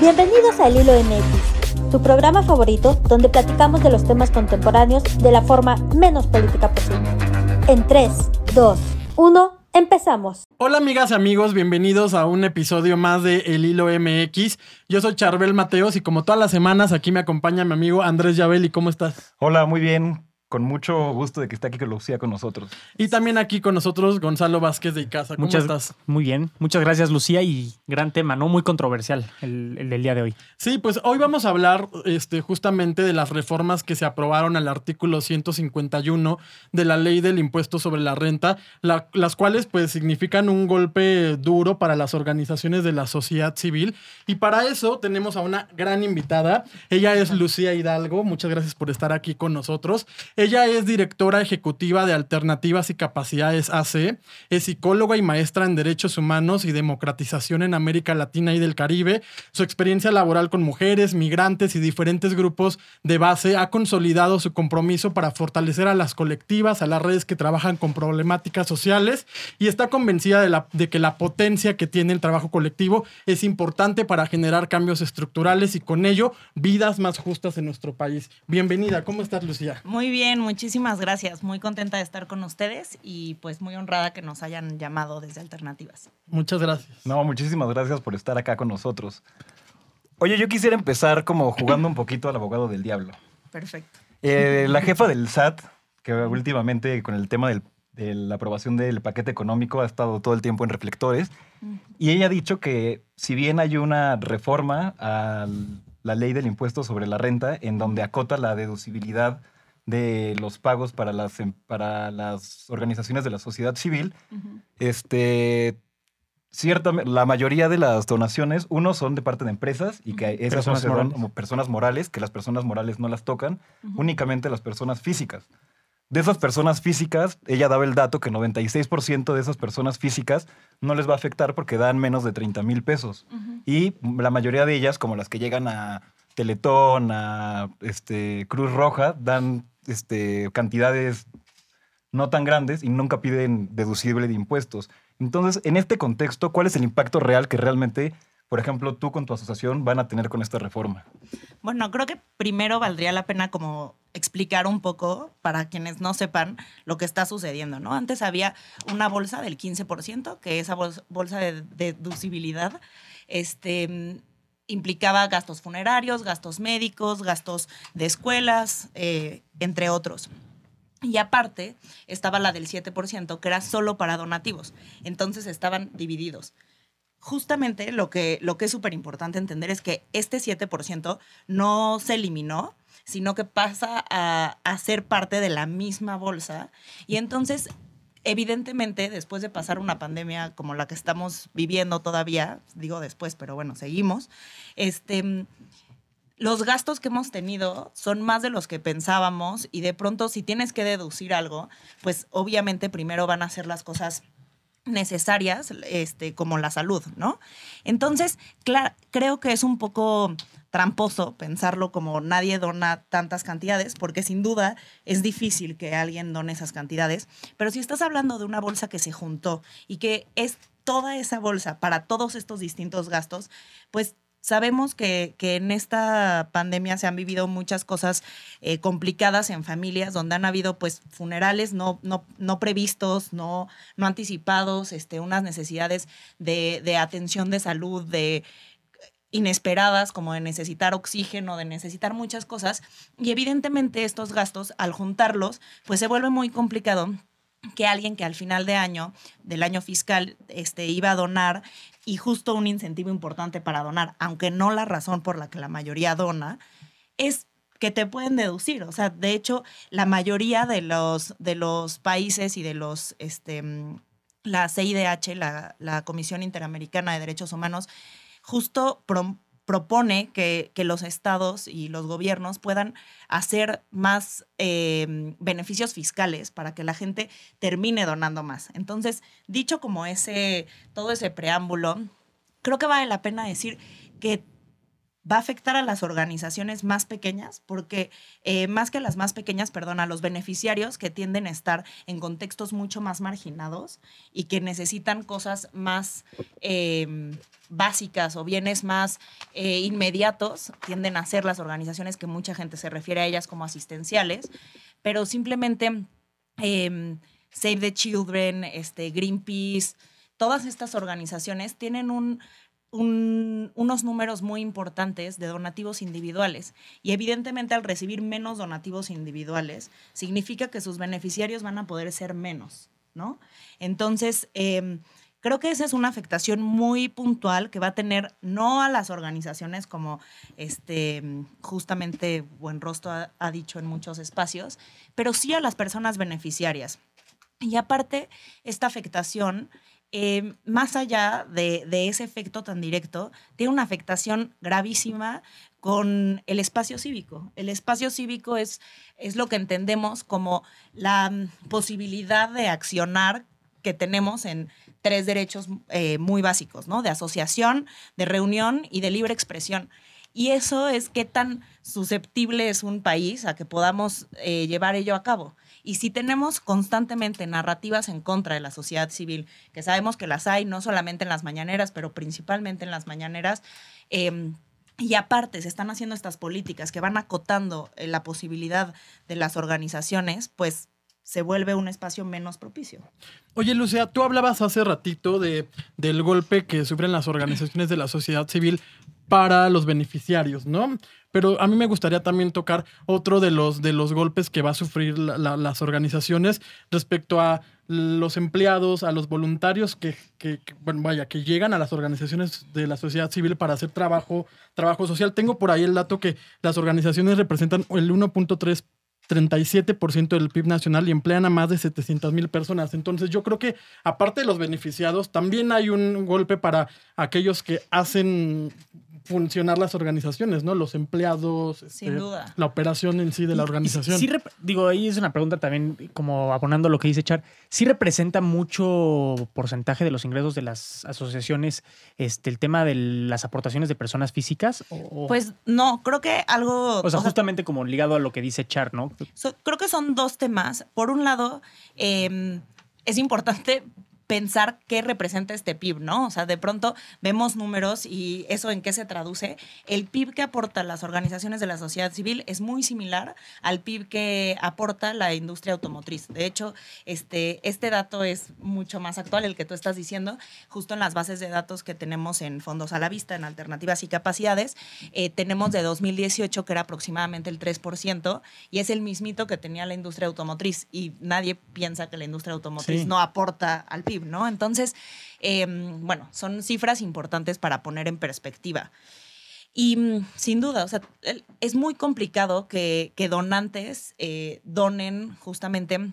Bienvenidos a El Hilo MX, tu programa favorito donde platicamos de los temas contemporáneos de la forma menos política posible. En 3, 2, 1, empezamos. Hola amigas y amigos, bienvenidos a un episodio más de El Hilo MX. Yo soy Charbel Mateos y como todas las semanas aquí me acompaña mi amigo Andrés Yabel. cómo estás? Hola, muy bien con mucho gusto de que esté aquí con Lucía con nosotros. Y también aquí con nosotros Gonzalo Vázquez de Icaza. ¿Cómo Muchas, estás? Muy bien. Muchas gracias, Lucía. Y gran tema, ¿no? Muy controversial el, el, del día de hoy. Sí, pues hoy vamos a hablar este, justamente de las reformas que se aprobaron al artículo 151 de la ley del impuesto sobre la renta, la, las cuales pues significan un golpe duro para las organizaciones de la sociedad civil. Y para eso tenemos a una gran invitada. Ella es Lucía Hidalgo. Muchas gracias por estar aquí con nosotros. Ella es directora ejecutiva de Alternativas y Capacidades AC, es psicóloga y maestra en Derechos Humanos y Democratización en América Latina y del Caribe. Su experiencia laboral con mujeres, migrantes y diferentes grupos de base ha consolidado su compromiso para fortalecer a las colectivas, a las redes que trabajan con problemáticas sociales y está convencida de, la, de que la potencia que tiene el trabajo colectivo es importante para generar cambios estructurales y con ello vidas más justas en nuestro país. Bienvenida, ¿cómo estás Lucía? Muy bien muchísimas gracias. Muy contenta de estar con ustedes y pues muy honrada que nos hayan llamado desde Alternativas. Muchas gracias. No, muchísimas gracias por estar acá con nosotros. Oye, yo quisiera empezar como jugando un poquito al abogado del diablo. Perfecto. Eh, la jefa del SAT, que últimamente con el tema del, de la aprobación del paquete económico ha estado todo el tiempo en reflectores, y ella ha dicho que si bien hay una reforma a la ley del impuesto sobre la renta en donde acota la deducibilidad de los pagos para las, em, para las organizaciones de la sociedad civil, este, cierta, la mayoría de las donaciones, uno, son de parte de empresas y que esas personas son como personas morales, que las personas morales no las tocan, únicamente las personas físicas. De esas personas físicas, ella daba el dato que 96% de esas personas físicas no les va a afectar porque dan menos de 30 mil pesos. Y la mayoría de ellas, como las que llegan a Teletón, a este, Cruz Roja, dan este, cantidades no tan grandes y nunca piden deducible de impuestos. Entonces, en este contexto, ¿cuál es el impacto real que realmente, por ejemplo, tú con tu asociación van a tener con esta reforma? Bueno, creo que primero valdría la pena como explicar un poco para quienes no sepan lo que está sucediendo, ¿no? Antes había una bolsa del 15%, que esa bolsa de deducibilidad este, implicaba gastos funerarios, gastos médicos, gastos de escuelas, eh, entre otros. Y aparte estaba la del 7%, que era solo para donativos. Entonces estaban divididos. Justamente lo que, lo que es súper importante entender es que este 7% no se eliminó, sino que pasa a, a ser parte de la misma bolsa. Y entonces evidentemente, después de pasar una pandemia como la que estamos viviendo todavía, digo después, pero bueno, seguimos, este, los gastos que hemos tenido son más de los que pensábamos y de pronto si tienes que deducir algo, pues obviamente primero van a ser las cosas necesarias, este, como la salud, ¿no? Entonces, creo que es un poco tramposo pensarlo como nadie dona tantas cantidades, porque sin duda es difícil que alguien done esas cantidades, pero si estás hablando de una bolsa que se juntó y que es toda esa bolsa para todos estos distintos gastos, pues Sabemos que, que, en esta pandemia se han vivido muchas cosas eh, complicadas en familias, donde han habido pues funerales no, no, no previstos, no, no anticipados, este, unas necesidades de, de atención de salud, de inesperadas, como de necesitar oxígeno, de necesitar muchas cosas. Y evidentemente estos gastos, al juntarlos, pues se vuelve muy complicado que alguien que al final de año, del año fiscal, este, iba a donar y justo un incentivo importante para donar, aunque no la razón por la que la mayoría dona, es que te pueden deducir. O sea, de hecho, la mayoría de los, de los países y de los, este, la CIDH, la, la Comisión Interamericana de Derechos Humanos, justo propone que, que, los estados y los gobiernos puedan hacer más eh, beneficios fiscales para que la gente termine donando más. Entonces, dicho como ese, todo ese preámbulo, creo que vale la pena decir que va a afectar a las organizaciones más pequeñas, porque eh, más que las más pequeñas, perdón, a los beneficiarios que tienden a estar en contextos mucho más marginados y que necesitan cosas más eh, básicas o bienes más eh, inmediatos, tienden a ser las organizaciones que mucha gente se refiere a ellas como asistenciales, pero simplemente em, Save the Children, este, Greenpeace, todas estas organizaciones tienen un un, unos números muy importantes de donativos individuales. Y evidentemente al recibir menos donativos individuales, significa que sus beneficiarios van a poder ser menos, ¿no? Entonces, em, creo que esa es una afectación muy puntual que va a tener no a las organizaciones como este justamente Buen Rostro ha, ha dicho en muchos espacios, pero sí a las personas beneficiarias. Y aparte, esta afectación eh, más allá de, ese efecto tan directo, tiene una afectación gravísima con el espacio cívico. El espacio cívico es, lo que entendemos como la mm, posibilidad de accionar que tenemos en tres derechos eh, muy básicos, ¿no? De asociación, de reunión y de libre expresión. Y eso es qué tan susceptible es un país a que podamos eh, llevar ello a cabo. Y si tenemos constantemente narrativas en contra de la sociedad civil, que sabemos que las hay no solamente en las mañaneras, pero principalmente en las mañaneras, em, y aparte se están haciendo estas políticas que van acotando eh, la posibilidad de las organizaciones, pues se vuelve un espacio menos propicio. Oye, Lucía, tú hablabas hace ratito de, del golpe que sufren las organizaciones de la sociedad civil para los beneficiarios, ¿no? Pero a mí me gustaría también tocar otro de los, de los golpes que va a sufrir las organizaciones respecto a los empleados, a los voluntarios que, bueno, vaya, que llegan a las organizaciones de la sociedad civil para hacer trabajo, trabajo social. Tengo por ahí el dato que las organizaciones representan el 1.3 37% del PIB nacional y emplean a más de 700 mil personas. Entonces yo creo que aparte de los beneficiados, también hay un golpe para aquellos que hacen funcionar las organizaciones, ¿no? Los empleados, Sin este, duda. la operación en sí de la organización. Sí, digo, ahí es una pregunta también, como abonando lo que dice Char. ¿Sí representa mucho porcentaje de los ingresos de las asociaciones este, el tema de las aportaciones de personas físicas? O, Pues no, creo que algo... o sea, o sea, justamente como ligado a lo que dice Char, ¿no? So- creo que son dos temas. Por un lado, eh, es importante pensar qué representa este PIB, ¿no? O sea, de pronto vemos números y eso en qué se traduce. El PIB que aporta las organizaciones de la sociedad civil es muy similar al PIB que aporta la industria automotriz. De hecho, este, este dato es mucho más actual, el que tú estás diciendo, justo en las bases de datos que tenemos en Fondos a la Vista, en Alternativas y Capacidades, eh, tenemos de 2018 que era aproximadamente el 3% y es el mismito que tenía la industria automotriz y nadie piensa que la industria automotriz Sí. no aporta al PIB, ¿no? Entonces, eh, bueno, son cifras importantes para poner en perspectiva. Y mm, sin duda, es muy complicado que, que donantes eh, donen justamente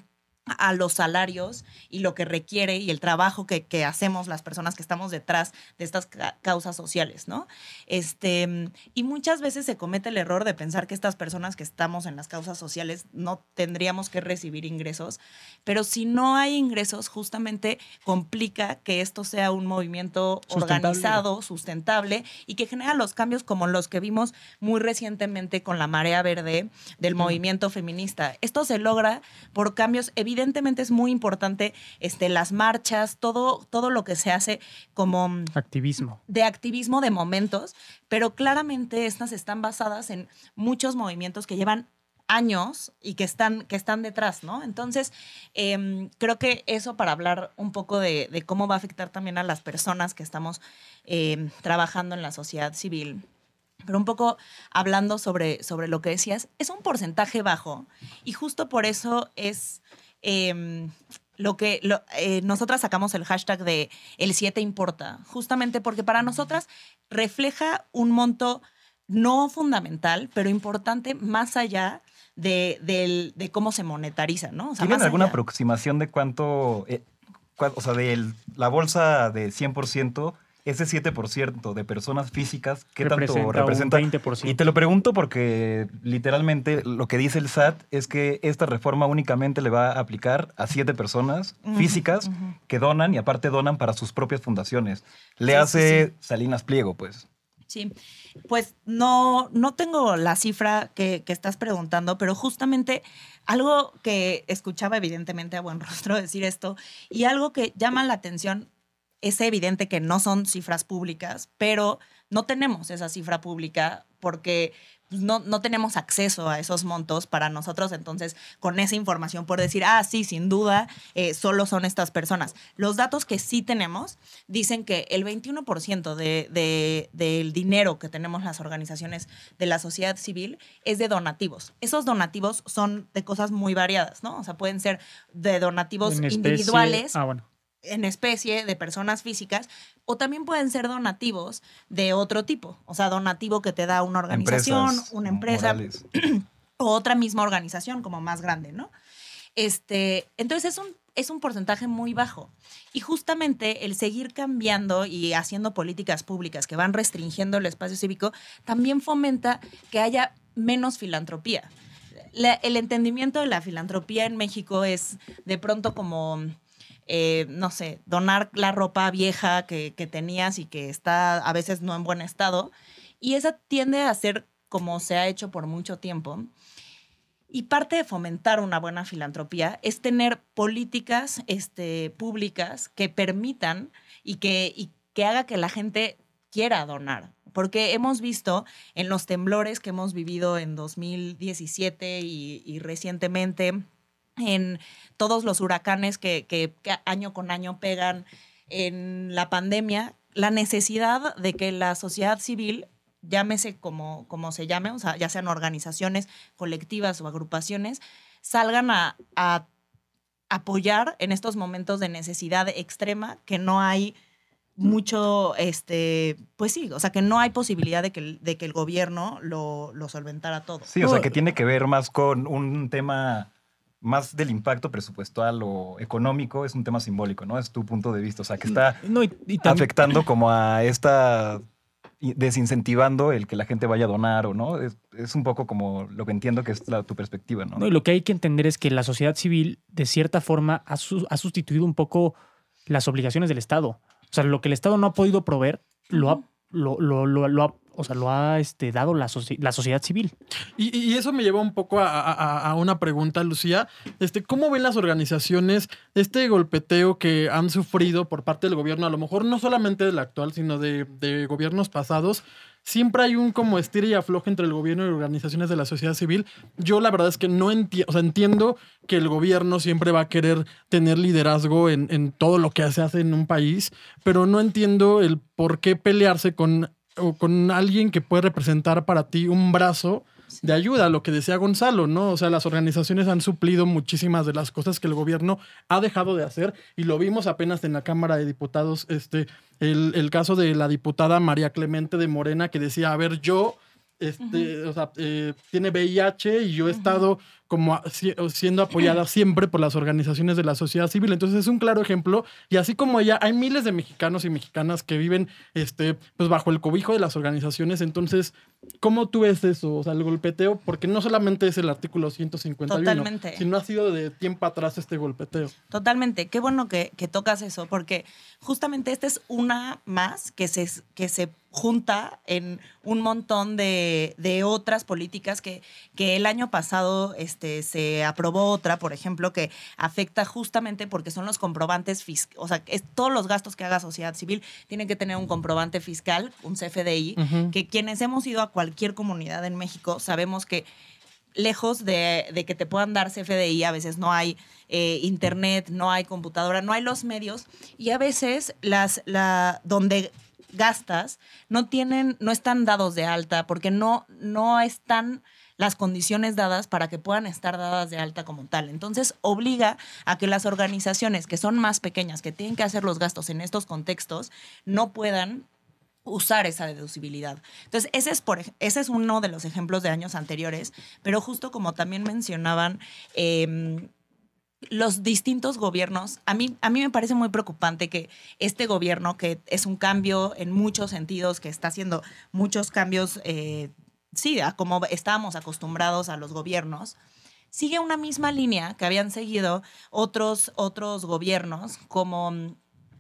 a los salarios y lo que requiere y el trabajo que, que hacemos las personas que estamos detrás de estas ca- causas sociales, ¿no? Este, y muchas veces se comete el error de pensar que estas personas que estamos en las causas sociales no tendríamos que recibir ingresos, pero si no hay ingresos, justamente complica que esto sea un movimiento Sustentable. organizado, sustentable y que genera los cambios como los que vimos muy recientemente con la marea verde del movimiento feminista. Esto se logra por cambios, evidentemente es muy importante este, las marchas, todo, todo lo que se hace como mm, Activismo. de activismo de momentos, pero claramente estas están basadas en muchos movimientos que llevan años y que están, que están detrás, ¿no? Entonces, em, creo que eso para hablar un poco de, de cómo va a afectar también a las personas que estamos em, trabajando en la sociedad civil. Pero un poco hablando sobre, sobre lo que decías, es un porcentaje bajo y justo por eso es em, lo que lo- eh, nosotras sacamos el hashtag de el 7 importa, justamente porque para nosotras refleja un monto no fundamental, pero importante más allá de, del- de cómo se monetariza, ¿no? O sea, ¿Tienen alguna allá. aproximación de cuánto, eh, o sea, de la bolsa de 100%, ese 7% de personas físicas, ¿qué Representa tanto un representa? 20%. Y te lo pregunto porque literalmente lo que dice el SAT es que esta reforma únicamente le va a aplicar a siete personas físicas que donan y aparte donan para sus propias fundaciones. Le Sí, sí, hace sí. Salinas Pliego, pues. Sí, pues no, no tengo la cifra que, que, estás preguntando, pero justamente algo que escuchaba evidentemente a buen rostro decir esto y algo que llama la atención es evidente que no son cifras públicas, pero no tenemos esa cifra pública porque pues, no, no, tenemos acceso a esos montos para nosotros, entonces con esa información por decir, ah, sí, sin duda, eh, solo son estas personas. Los datos que sí tenemos dicen que el 21% de, de, del dinero que tenemos las organizaciones de la sociedad civil es de donativos. Esos donativos son de cosas muy variadas, ¿no? O sea, pueden ser de donativos individuales. Ah, bueno en especie de personas físicas o también pueden ser donativos de otro tipo, o sea, donativo que te da una organización, una empresa o otra misma organización como más grande, ¿no? Este, entonces es un, es un porcentaje muy bajo. Y justamente el seguir cambiando y haciendo políticas públicas que van restringiendo el espacio cívico también fomenta que haya menos filantropía. el entendimiento de la filantropía en México es de pronto como eh, no sé, donar la ropa vieja que, tenías y que está a veces no en buen estado. Y esa tiende a ser como se ha hecho por mucho tiempo. Y parte de fomentar una buena filantropía es tener políticas este, públicas que permitan y que, y que haga que la gente quiera donar. Porque hemos visto en los temblores que hemos vivido en 2017 y, y recientemente en todos los huracanes que, año con año pegan en la pandemia, la necesidad de que la sociedad civil, llámese como, como se llame, o sea, ya sean organizaciones colectivas o agrupaciones, salgan a, apoyar en estos momentos de necesidad extrema que no hay mucho, este, pues sí, o sea, que no hay posibilidad de que, de que el gobierno lo, lo solventara todo. Sí, o sea, que tiene que ver más con un tema más del impacto presupuestal o económico es un tema simbólico, ¿no? Es tu punto de vista. O sea, que está afectando como a esta desincentivando el que la gente vaya a donar o no. Es, un poco como lo que entiendo que es tu perspectiva, ¿no? ¿no? Y lo que hay que entender es que la sociedad civil, de cierta forma, ha, sustituido un poco las obligaciones del Estado. O sea, lo que el Estado no ha podido proveer, lo ha, lo, lo, lo ha o sea, lo ha este, dado la, la, sociedad civil. Y, eso me lleva un poco a, una pregunta, Lucía. Este, ¿Cómo ven las organizaciones este golpeteo que han sufrido por parte del gobierno? A lo mejor no solamente del actual, sino de, de gobiernos pasados siempre hay un como estira y afloje entre el gobierno y organizaciones de la sociedad civil. Yo la verdad es que no entiendo, o sea, entiendo que el gobierno siempre va a querer tener liderazgo en, en, todo lo que se hace en un país, pero no entiendo el por qué pelearse con o con alguien que puede representar para ti un brazo de ayuda, lo que decía Gonzalo, ¿no? O sea, las organizaciones han suplido muchísimas de las cosas que el gobierno ha dejado de hacer y lo vimos apenas en la Cámara de Diputados, este, el, el caso de la diputada María Clemente de Morena que decía, a ver, yo este, o sea, eh, tiene VIH y yo he estado como siendo apoyada siempre por las organizaciones de la sociedad civil. Entonces es un claro ejemplo. Y así como ella, hay miles de mexicanos y mexicanas que viven este, pues bajo el cobijo de las organizaciones. Entonces, ¿cómo tú ves eso? O sea, el golpeteo, porque no solamente es el artículo 151, Totalmente. sino ha sido de tiempo atrás este golpeteo. Totalmente. Qué bueno que, que tocas eso, porque justamente esta es una más que se, que se junta en un montón de, de otras políticas que, que, el año pasado este, se aprobó otra, por ejemplo, que afecta justamente porque son los comprobantes fiscales, o sea, es, todos los gastos que haga sociedad civil tienen que tener un comprobante fiscal, un CFDI, que quienes hemos ido a cualquier comunidad en México sabemos que lejos de, de, que te puedan dar CFDI, a veces no hay eh, internet, no hay computadora, no hay los medios y a veces las, la, donde gastas no tienen, no están dados de alta porque no, no están las condiciones dadas para que puedan estar dadas de alta como tal. Entonces, obliga a que las organizaciones que son más pequeñas, que tienen que hacer los gastos en estos contextos, no puedan usar esa deducibilidad. Entonces, ese es, por, ese es uno de los ejemplos de años anteriores, pero justo como también mencionaban, eh, los distintos gobiernos, a mí, a mí me parece muy preocupante que este gobierno, que es un cambio en muchos sentidos, que está haciendo muchos cambios, eh, sí, como estábamos acostumbrados a los gobiernos, sigue una misma línea que habían seguido otros, otros gobiernos, como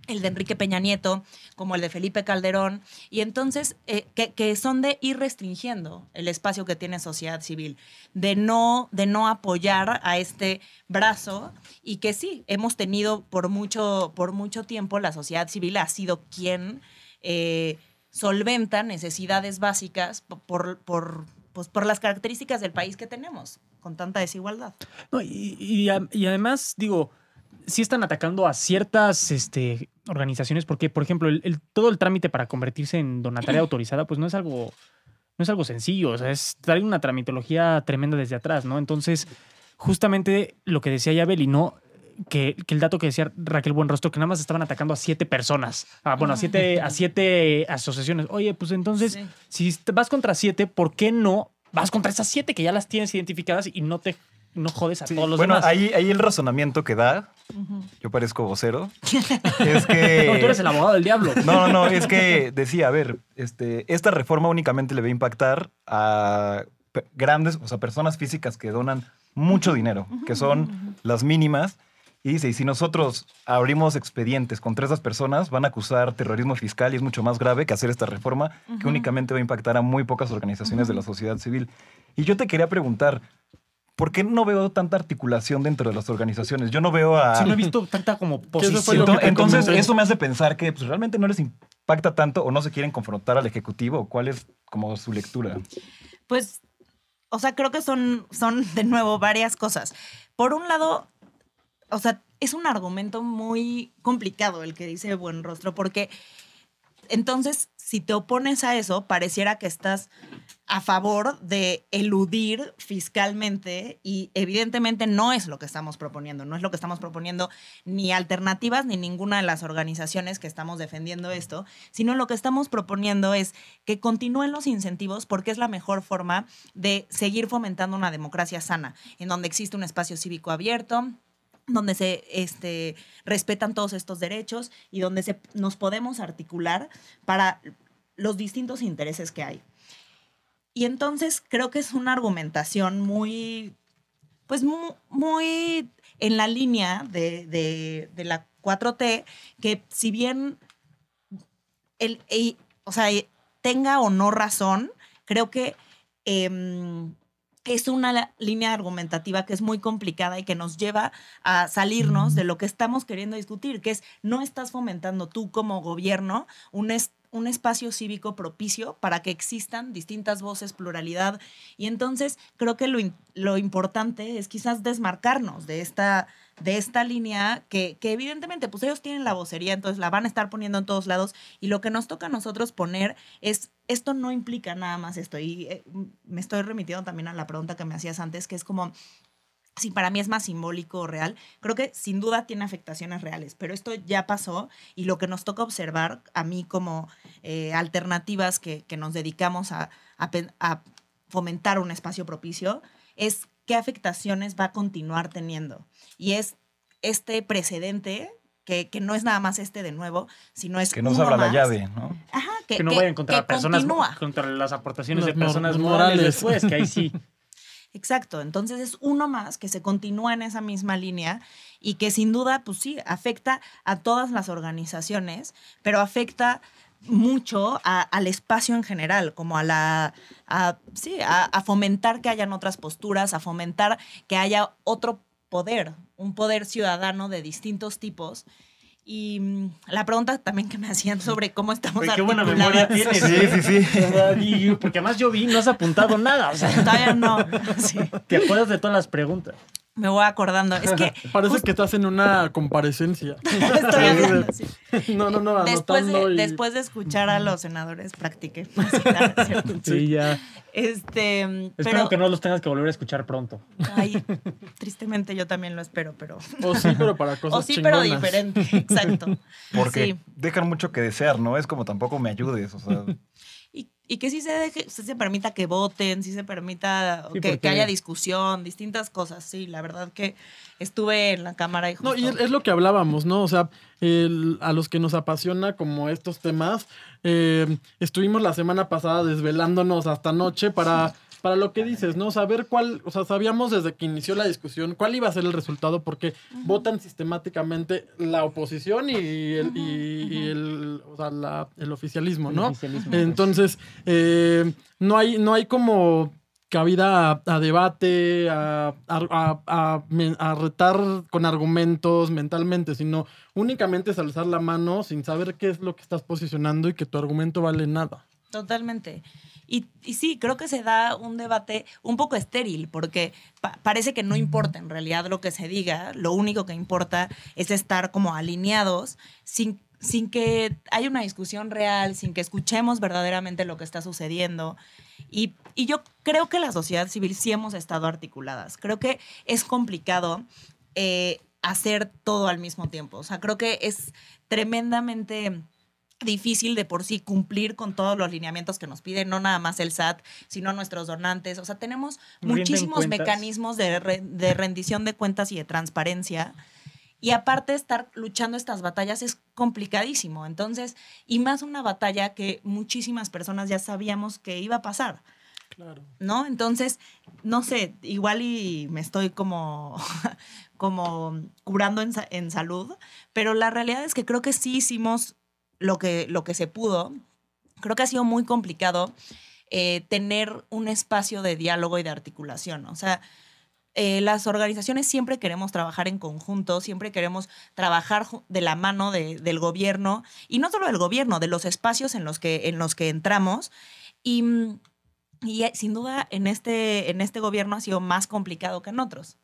el de Enrique Peña Nieto, como el de Felipe Calderón, y entonces eh, que, que son de ir restringiendo el espacio que tiene sociedad civil, de no, de no apoyar a este brazo, y que sí, hemos tenido por mucho, por mucho tiempo, la sociedad civil ha sido quien eh, solventa necesidades básicas por, por, pues, por las características del país que tenemos, con tanta desigualdad. No, y, y y además, digo, sí están atacando a ciertas este, organizaciones, porque, por ejemplo, el, el- todo el trámite para convertirse en donataria autorizada, pues no es algo, no es algo sencillo. O sea, es traer una tramitología tremenda desde atrás, ¿no? Entonces, justamente lo que decía Yabeli, ¿no? Que, que el dato que decía Raquel Buenrostro, que nada más estaban atacando a siete personas. Ah, bueno, a siete, a siete asociaciones. Oye, pues entonces, Sí. si vas contra siete, ¿por qué no vas contra esas siete que ya las tienes identificadas y no te no jodes a todos los bueno, demás? ahí, ahí el razonamiento que da, yo parezco vocero, es No, que... tú eres el abogado del diablo. No, no, no, es que decía, a ver, este, esta reforma únicamente le va a impactar a grandes, o sea, personas físicas que donan mucho dinero, que son las mínimas. Y dice, y si nosotros abrimos expedientes contra esas personas, van a acusar terrorismo fiscal y es mucho más grave que hacer esta reforma que únicamente va a impactar a muy pocas organizaciones de la sociedad civil. Y yo te quería preguntar, ¿por qué no veo tanta articulación dentro de las organizaciones? Yo no veo a... Sí, no he visto tanta como eso posición. te Entonces, comenté. eso me hace pensar que pues, realmente no les impacta tanto o no se quieren confrontar al Ejecutivo. ¿Cuál es como su lectura? Pues, o sea, creo que son, son de nuevo varias cosas. Por un lado, o sea, es un argumento muy complicado el que dice Buen Rostro, porque entonces, si te opones a eso, pareciera que estás a favor de eludir fiscalmente y evidentemente no es lo que estamos proponiendo, no es lo que estamos proponiendo ni alternativas ni ninguna de las organizaciones que estamos defendiendo esto, sino lo que estamos proponiendo es que continúen los incentivos porque es la mejor forma de seguir fomentando una democracia sana, en donde existe un espacio cívico abierto, donde se este, respetan todos estos derechos y donde se, nos podemos articular para los distintos intereses que hay. Y entonces creo que es una argumentación muy, pues mu- muy, en la línea de, de- la 4T, que si bien el, o sea, tenga o no razón, creo que em, es una línea argumentativa que es muy complicada y que nos lleva a salirnos de lo que estamos queriendo discutir, que es no estás fomentando tú como gobierno un, es- un espacio cívico propicio para que existan distintas voces, pluralidad. Y entonces creo que lo, lo importante es quizás desmarcarnos de esta, de esta línea que, que evidentemente pues ellos tienen la vocería, entonces la van a estar poniendo en todos lados y lo que nos toca a nosotros poner es, esto no implica nada más esto. Y eh, me estoy remitiendo también a la pregunta que me hacías antes, que es como, si para mí es más simbólico o real, creo que sin duda tiene afectaciones reales, pero esto ya pasó y lo que nos toca observar a mí como eh, alternativas que, que nos dedicamos a, a a fomentar un espacio propicio es qué afectaciones va a continuar teniendo. Y es este precedente, que, que no es nada más este de nuevo, sino es Que nos uno abra la más. llave, ¿no? Ajá, que, Que no vayan contra que personas, continúa. contra las aportaciones de personas mor- morales morales. después, que ahí sí. Exacto, entonces es uno más que se continúa en esa misma línea y que sin duda, pues sí, afecta a todas las organizaciones, pero afecta mucho a- al espacio en general, como a la, a, sí, a, a fomentar que hayan otras posturas, a fomentar que haya otro poder, un poder ciudadano de distintos tipos. Y mm, la pregunta también que me hacían sobre cómo estamos qué buena memoria tienes. Sí, sí, sí. Y- porque además yo vi, no has apuntado nada. O sea, Todavía no. Sí, te acuerdas de todas las preguntas. Me voy acordando. Es que Parece justo que estás en una comparecencia. estoy hablando así. No, no, no, Después anotando de, y- después de escuchar a los senadores, practiqué. Sí. Sí, ya. Este, Espero pero, que no los tengas que volver a escuchar pronto. ay, tristemente yo también lo espero, pero... O sí, pero para cosas O sí, pero diferente, exacto. Porque Sí. dejan mucho que desear, ¿no? Es como tampoco me ayudes, o sea... Y, que sí se deje, se permita que voten, sí se permita Sí, que, porque- que haya discusión, distintas cosas. Sí, la verdad que estuve en la cámara y justo... No, y es, lo que hablábamos, ¿no? O sea, el- a los que nos apasiona como estos temas, eh, estuvimos la semana pasada desvelándonos hasta noche para, para lo que dices, ¿no? Saber cuál, o sea, sabíamos desde que inició la discusión cuál iba a ser el resultado porque votan sistemáticamente la oposición y el, y- y el, o sea, la- el oficialismo, ¿no? El oficialismo, Entonces, eh, no, hay, no hay como cabida a, a debate, a, a retar con argumentos mentalmente, sino únicamente es alzar la mano sin saber qué es lo que estás posicionando y que tu argumento vale nada. Totalmente. Y, sí, creo que se da un debate un poco estéril, porque pa- parece que no importa en realidad lo que se diga, lo único que importa es estar como alineados sin, sin que haya una discusión real, sin que escuchemos verdaderamente lo que está sucediendo. Y, y yo creo que la sociedad civil sí hemos estado articuladas. Creo que es complicado eh, hacer todo al mismo tiempo. O sea, creo que es tremendamente difícil de por sí cumplir con todos los lineamientos que nos piden, no nada más el SAT, sino nuestros donantes. O sea, tenemos Rinden muchísimos cuentas. mecanismos de, re- de rendición de cuentas y de transparencia. Y aparte estar luchando estas batallas es complicadísimo. Entonces, y más una batalla que muchísimas personas ya sabíamos que iba a pasar. Claro. ¿no? Entonces, no sé, igual y me estoy como, como curando en, en salud, pero la realidad es que creo que sí hicimos lo que, lo que se pudo. Creo que ha sido muy complicado eh, tener un espacio de diálogo y de articulación. O sea, eh, las organizaciones siempre queremos trabajar en conjunto, siempre queremos trabajar de la mano de- del gobierno, y no solo del gobierno, de los espacios en los que, en los que entramos. Y, y eh, sin duda en este, en este gobierno ha sido más complicado que en otros.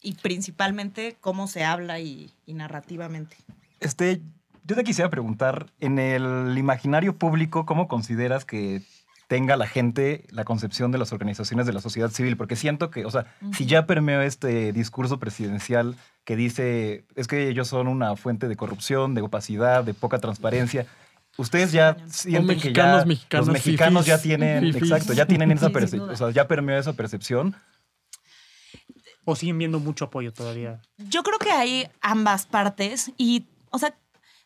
Y principalmente cómo se habla y, y narrativamente. Este, yo te quisiera preguntar, en el imaginario público, ¿cómo consideras que tenga la gente la concepción de las organizaciones de la sociedad civil? Porque siento que, o sea, si ya permeó este discurso presidencial que dice, es que ellos son una fuente de corrupción, de opacidad, de poca transparencia. Ustedes ya sienten que mexicanos, ya mexicanas, los mexicanos ya tienen, fifís. exacto, ya tienen esa percepción, o sea, ya permeó esa percepción. O siguen viendo mucho apoyo todavía. Yo creo que hay ambas partes y, o sea,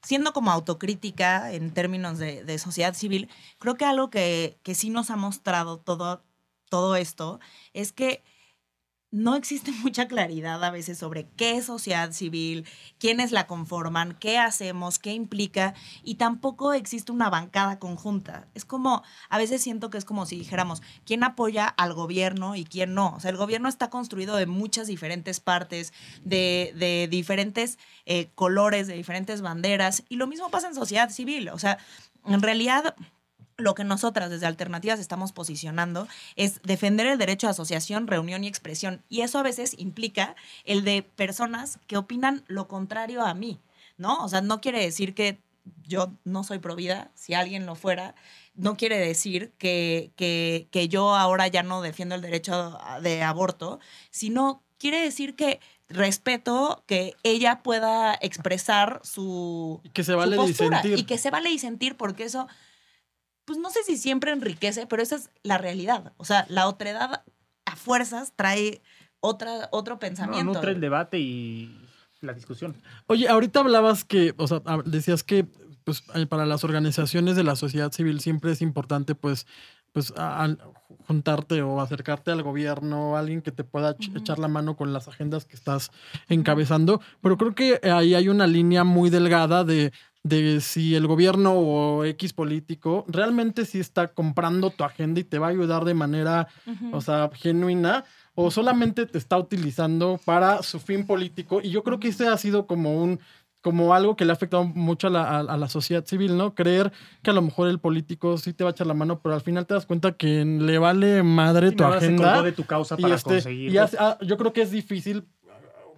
siendo como autocrítica en términos de, sociedad civil, creo que algo que, que sí nos ha mostrado todo, todo esto es que no existe mucha claridad a veces sobre qué es sociedad civil, quiénes la conforman, qué hacemos, qué implica, y tampoco existe una bancada conjunta. Es como, a veces siento que es como si dijéramos, ¿quién apoya al gobierno y quién no? O sea, el gobierno está construido de muchas diferentes partes, de, de diferentes eh, colores, de diferentes banderas, y lo mismo pasa en sociedad civil. O sea, en realidad lo que nosotras desde Alternativas estamos posicionando es defender el derecho a asociación, reunión y expresión. Y eso a veces implica el de personas que opinan lo contrario a mí, ¿no? O sea, no quiere decir que yo no soy provida, si alguien lo fuera, no quiere decir que, que, que yo ahora ya no defiendo el derecho de aborto, sino quiere decir que respeto que ella pueda expresar su, Y que se su vale postura disentir. y que se vale disentir porque eso, pues no sé si siempre enriquece, pero esa es la realidad. O sea, la otredad a fuerzas trae otra, otro No, pensamiento. nutre el debate y la discusión. Oye, ahorita hablabas que, o sea, decías que pues, eh, para las organizaciones de la sociedad civil siempre es importante, pues, pues a- juntarte o acercarte al gobierno, alguien que te pueda echar la mano con las agendas que estás encabezando. Pero creo que ahí hay una línea muy delgada de, de si el gobierno o X político realmente sí está comprando tu agenda y te va a ayudar de manera o sea, genuina, o solamente te está utilizando para su fin político. Y yo creo que ese ha sido como un como algo que le ha afectado mucho a la, a- a la sociedad civil, ¿no? Creer que a lo mejor el político sí te va a echar la mano, pero al final te das cuenta que le vale madre tu se agenda. colgó de tu causa y para este, conseguir. y hace- ah, yo creo que es difícil,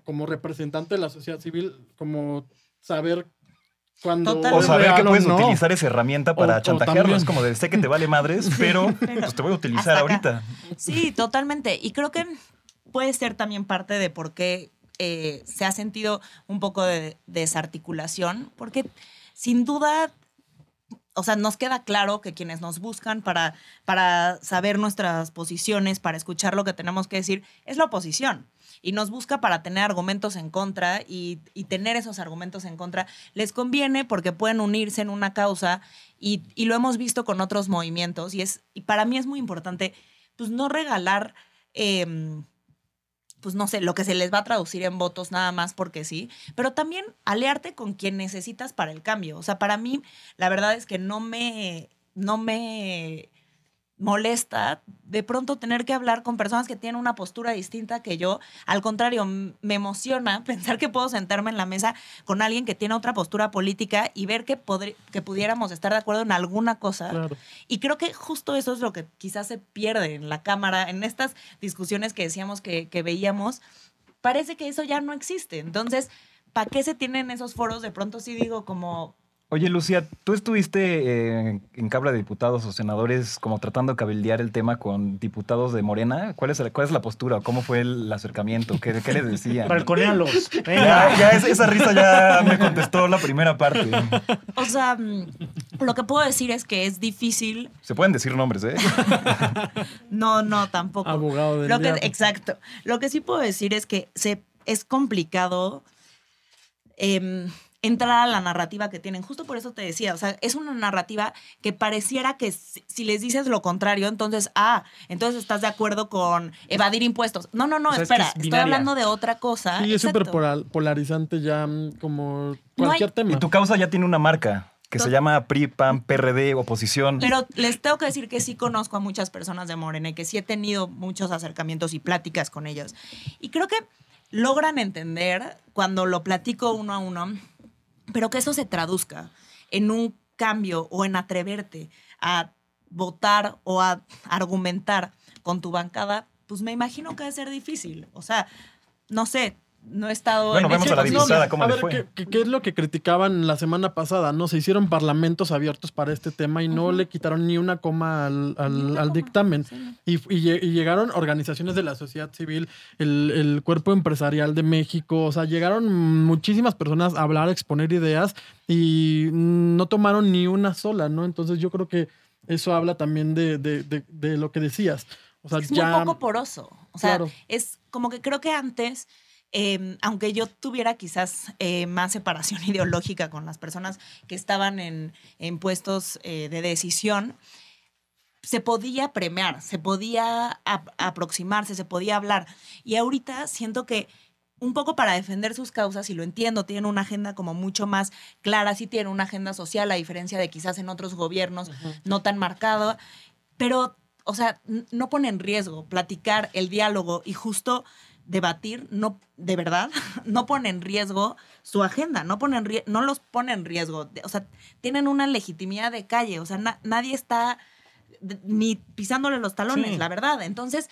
como representante de la sociedad civil, como saber cuando... Total. O saber que puedes no. utilizar esa herramienta para o chantajearlo. Es como de, sé que te vale madres, pero Pero pues te voy a utilizar ahorita. Sí, totalmente. Y creo que puede ser también parte de por qué eh, se ha sentido un poco de desarticulación, porque sin duda, o sea, nos queda claro que quienes nos buscan para, para saber nuestras posiciones, para escuchar lo que tenemos que decir, es la oposición. Y nos busca para tener argumentos en contra y, y tener esos argumentos en contra. Les conviene porque pueden unirse en una causa y, y lo hemos visto con otros movimientos. Y, es, y para mí es muy importante pues no regalar, em, pues no sé, lo que se les va a traducir en votos nada más porque sí, pero también aliarte con quien necesitas para el cambio. O sea, para mí, la verdad es que no me, no me molesta de pronto tener que hablar con personas que tienen una postura distinta que yo. Al contrario, me emociona pensar que puedo sentarme en la mesa con alguien que tiene otra postura política y ver que, que pudiéramos estar de acuerdo en alguna cosa. Claro. Y creo que justo eso es lo que quizás se pierde en la Cámara, en estas discusiones que decíamos que, que veíamos. Parece que eso ya no existe. Entonces, ¿para qué se tienen esos foros? De pronto sí digo como, Oye, Lucía, tú estuviste eh, en Cámara de Diputados o senadores como tratando de cabildear el tema con diputados de Morena. ¿Cuál es, cuál es la postura? ¿Cómo fue el acercamiento? ¿Qué, qué les decían? Balconealos. Ya, ya es- esa risa ya me contestó la primera parte. o sea, mm, lo que puedo decir es que es difícil. Se pueden decir nombres, ¿eh? No, no, tampoco. Abogado del Lo que, exacto. Lo que sí puedo decir es que se, es complicado em, entrar a la narrativa que tienen. Justo por eso te decía, o sea, es una narrativa que pareciera que si, si les dices lo contrario, entonces, ah, entonces estás de acuerdo con evadir impuestos. No, no, no, O sea, es que espera, es estoy hablando de otra cosa. Sí, es súper polar- polarizante ya mm, como No cualquier hay- tema. Y tu causa ya tiene una marca que se llama PRI, PAN, PRD, oposición. Pero les tengo que decir que sí conozco a muchas personas de Morena y que sí he tenido muchos acercamientos y pláticas con ellos. Y creo que logran entender cuando lo platico uno a uno, pero que eso se traduzca en un cambio o en atreverte a votar o a argumentar con tu bancada, pues me imagino que va a ser difícil. O sea, no sé, no he estado... Bueno, en vemos ese a la diputada cómo a le ver, fue. ¿qué, es lo que criticaban la semana pasada? No, se hicieron parlamentos abiertos para este tema y no le quitaron ni una coma al, al- Ni una al coma, dictamen. sí. Y, y lle- y llegaron organizaciones de la sociedad civil, el, el cuerpo empresarial de México, o sea, llegaron muchísimas personas a hablar, a exponer ideas y no tomaron ni una sola, ¿no? Entonces yo creo que eso habla también de, de- de- de lo que decías. O sea, es ya... muy poco poroso. O sea, Claro. es como que creo que antes, eh, aunque yo tuviera quizás eh, más separación ideológica con las personas que estaban en, en puestos eh, de decisión, se podía premiar, se podía ap- aproximarse, se podía hablar. Y ahorita siento que un poco para defender sus causas, y lo entiendo, tienen una agenda como mucho más clara, sí tienen una agenda social, a diferencia de quizás en otros gobiernos no tan marcado, pero, o sea, no pone en riesgo platicar el diálogo y justo debatir, no, de verdad, no pone en riesgo su agenda, no, pone en no los pone en riesgo, o sea, tienen una legitimidad de calle, o sea, na- nadie está ni pisándole los talones, Sí. la verdad. Entonces,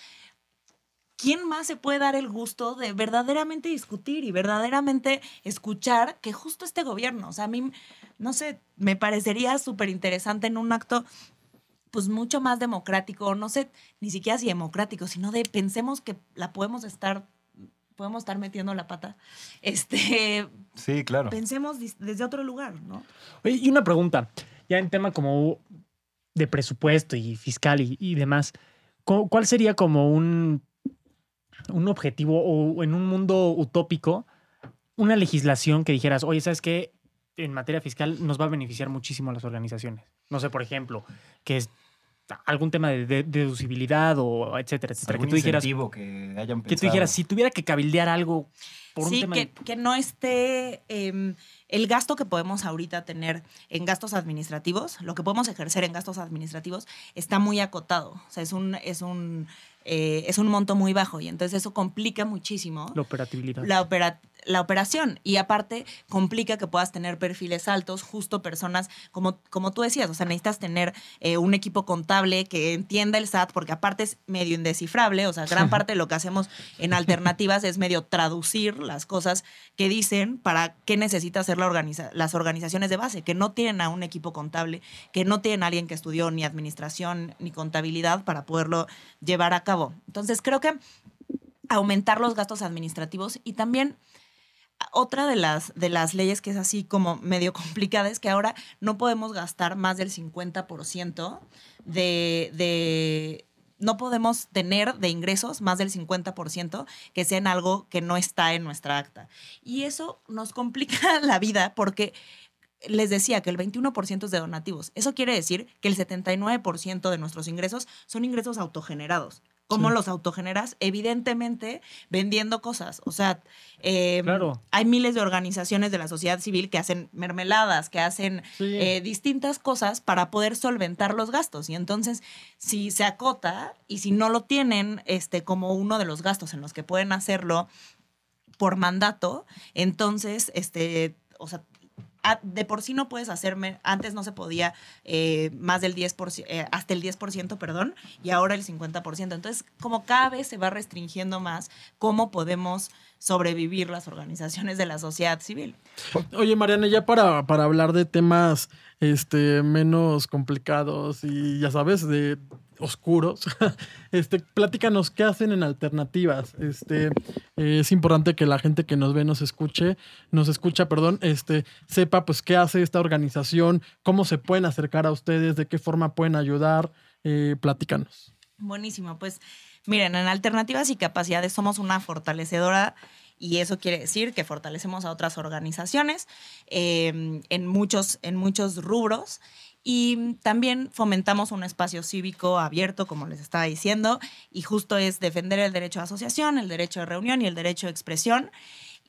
¿quién más se puede dar el gusto de verdaderamente discutir y verdaderamente escuchar que justo este gobierno, o sea, a mí, no sé, me parecería súper interesante en un acto pues mucho más democrático, no sé, ni siquiera si democrático, sino de pensemos que la podemos estar, podemos estar metiendo la pata, este, Sí, claro. pensemos desde otro lugar, ¿no? Oye, y una pregunta, ya en tema como de presupuesto y fiscal y, y demás, ¿cu- ¿cuál sería como un, un objetivo o en un mundo utópico una legislación que dijeras, oye, ¿sabes qué? En materia fiscal nos va a beneficiar muchísimo a las organizaciones. No sé, por ejemplo, que es algún tema de, de- deducibilidad o etcétera, etcétera. Que tú dijeras, que hayan que tú dijeras, si tuviera que cabildear algo por un sí, tema... que, de- que no esté em, el gasto que podemos ahorita tener en gastos administrativos, lo que podemos ejercer en gastos administrativos está muy acotado. O sea, es un, es un, eh, es un monto muy bajo y entonces eso complica muchísimo la operatividad. la, opera- la operación y aparte complica que puedas tener perfiles altos, justo personas como, como tú decías, o sea, necesitas tener eh, un equipo contable que entienda el SAT porque aparte es medio indescifrable, o sea, gran parte de lo que hacemos en alternativas es medio traducir las cosas que dicen para qué necesita hacer las organizaciones de base, que no tienen a un equipo contable, que no tienen a alguien que estudió ni administración ni contabilidad para poderlo llevar a cabo. Entonces, creo que aumentar los gastos administrativos y también otra de las, de las leyes que es así como medio complicada es que ahora no podemos gastar más del 50% de, de... No podemos tener de ingresos más del 50% que sea en algo que no está en nuestra acta. Y eso nos complica la vida porque les decía que el 21% es de donativos. Eso quiere decir que el 79% de nuestros ingresos son ingresos autogenerados. ¿Cómo Sí. los autogeneras? Evidentemente, vendiendo cosas. O sea, eh, Claro. hay miles de organizaciones de la sociedad civil que hacen mermeladas, que hacen Sí. eh, distintas cosas para poder solventar los gastos. Y entonces, si se acota y si no lo tienen este, como uno de los gastos en los que pueden hacerlo por mandato, entonces, este, o sea, de por sí no puedes hacerme, antes no se podía eh, más del 10%, eh, hasta el 10%, perdón, y ahora el 50%. Entonces, como cada vez se va restringiendo más cómo podemos sobrevivir las organizaciones de la sociedad civil. Oye, Mariana, ya para, para hablar de temas este, menos complicados y ya sabes, de oscuros, este, platícanos qué hacen en alternativas. Este, eh, es importante que la gente que nos ve, nos escuche, nos escucha, perdón, este, sepa pues qué hace esta organización, cómo se pueden acercar a ustedes, de qué forma pueden ayudar. Eh, platícanos. Buenísimo, pues miren, en alternativas y capacidades somos una fortalecedora y eso quiere decir que fortalecemos a otras organizaciones eh, en, muchos, en muchos rubros y también fomentamos un espacio cívico abierto, como les estaba diciendo, y justo es defender el derecho a asociación, el derecho de reunión y el derecho de expresión.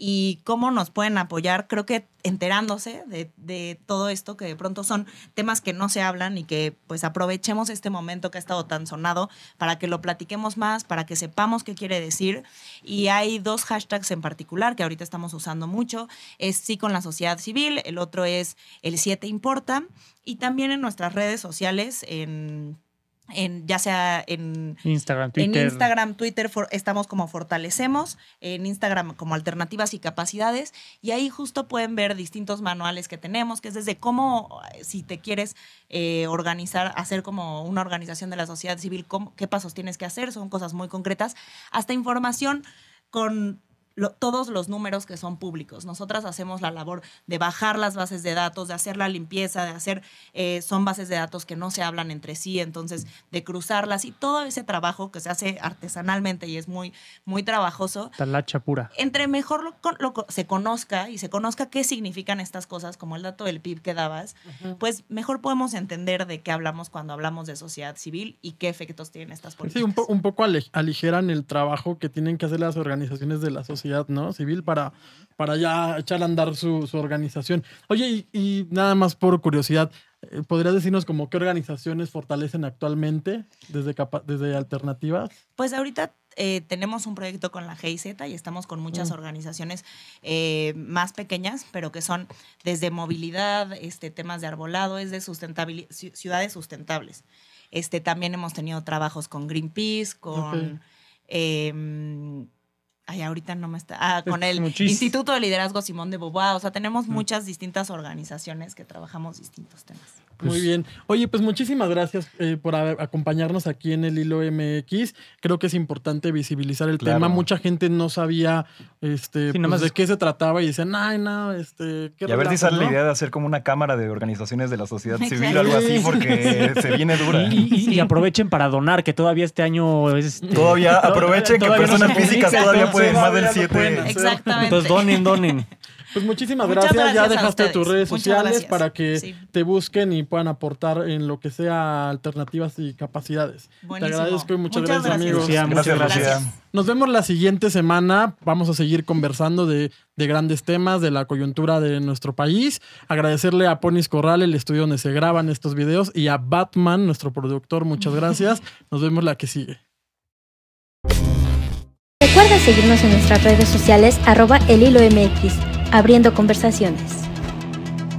Y cómo nos pueden apoyar, creo que enterándose de, todo esto, que de pronto son temas que no se hablan y que pues aprovechemos este momento que ha estado tan sonado para que lo platiquemos más, para que sepamos qué quiere decir. Y hay dos hashtags en particular que ahorita estamos usando mucho. Es sí con la sociedad civil, el otro es el 7 importa. Y también en nuestras redes sociales, en, en ya sea en Instagram, Twitter. en Instagram, Twitter for- estamos como Fortalecemos, en Instagram como Alternativas y Capacidades, y ahí justo pueden ver distintos manuales que tenemos, que es desde cómo, si te quieres eh, organizar, hacer como una organización de la sociedad civil, cómo- qué pasos tienes que hacer, son cosas muy concretas, hasta información con lo- todos los números que son públicos. Nosotras hacemos la labor de bajar las bases de datos, de hacer la limpieza, de hacer, eh, son bases de datos que no se hablan entre sí, entonces de cruzarlas y todo ese trabajo que se hace artesanalmente y es muy, muy trabajoso. Talacha pura. Entre mejor lo, se conozca y se conozca qué significan estas cosas, como el dato del PIB que dabas, pues mejor podemos entender de qué hablamos cuando hablamos de sociedad civil y qué efectos tienen estas políticas. Sí, un, po- un poco aligeran el trabajo que tienen que hacer las organizaciones de la sociedad ¿no? civil para, para ya echar a andar su, su organización. Oye, y, y nada más por curiosidad, eh, ¿podrías decirnos como qué organizaciones fortalecen actualmente desde, capa- desde alternativas? Pues ahorita eh, tenemos un proyecto con la GIZ y estamos con muchas Mm. organizaciones eh, más pequeñas, pero que son desde movilidad, este, temas de arbolado, es de sustentabilidad, ciudades sustentables. Este, también hemos tenido trabajos con Greenpeace, con... Eh, ay, ahorita no me está... Ah, con el Muchis- Instituto de Liderazgo Simón de Beauvoir. O sea, tenemos muchas distintas organizaciones que trabajamos distintos temas. Muy Pues- bien. Oye, pues muchísimas gracias eh, por acompañarnos aquí en el Hilo MX. Creo que es importante visibilizar el Claro. tema. Mucha gente no sabía este, Sí, nada pues, más de qué se trataba y decían, ay, no, este, qué Y a ver si relajo", sale la idea de hacer como una cámara de organizaciones de la sociedad civil o algo así, Sí. porque se viene dura. Y, y- y aprovechen para donar, que todavía este año es. este, Todavía aprovechen que personas físicas todavía pueden más del todavía no 7. pueden. Exactamente. Entonces donen, donen. Pues muchísimas Muchas gracias. Ya dejaste tus redes Muchas sociales gracias. para que Sí. te busquen y puedan aportar en lo que sea alternativas y capacidades. Buenísimo. Te agradezco y muchas, Muchas gracias, gracias. amigos. Lucía, muchas Gracias, gracias. Nos vemos la siguiente semana. Vamos a seguir conversando de, de grandes temas, de la coyuntura de nuestro país. Agradecerle a Ponis Corral, el estudio donde se graban estos videos, y a Batman, nuestro productor. Muchas gracias. Nos vemos la que sigue. Recuerda seguirnos en nuestras redes sociales arroba el hilo MX, abriendo conversaciones.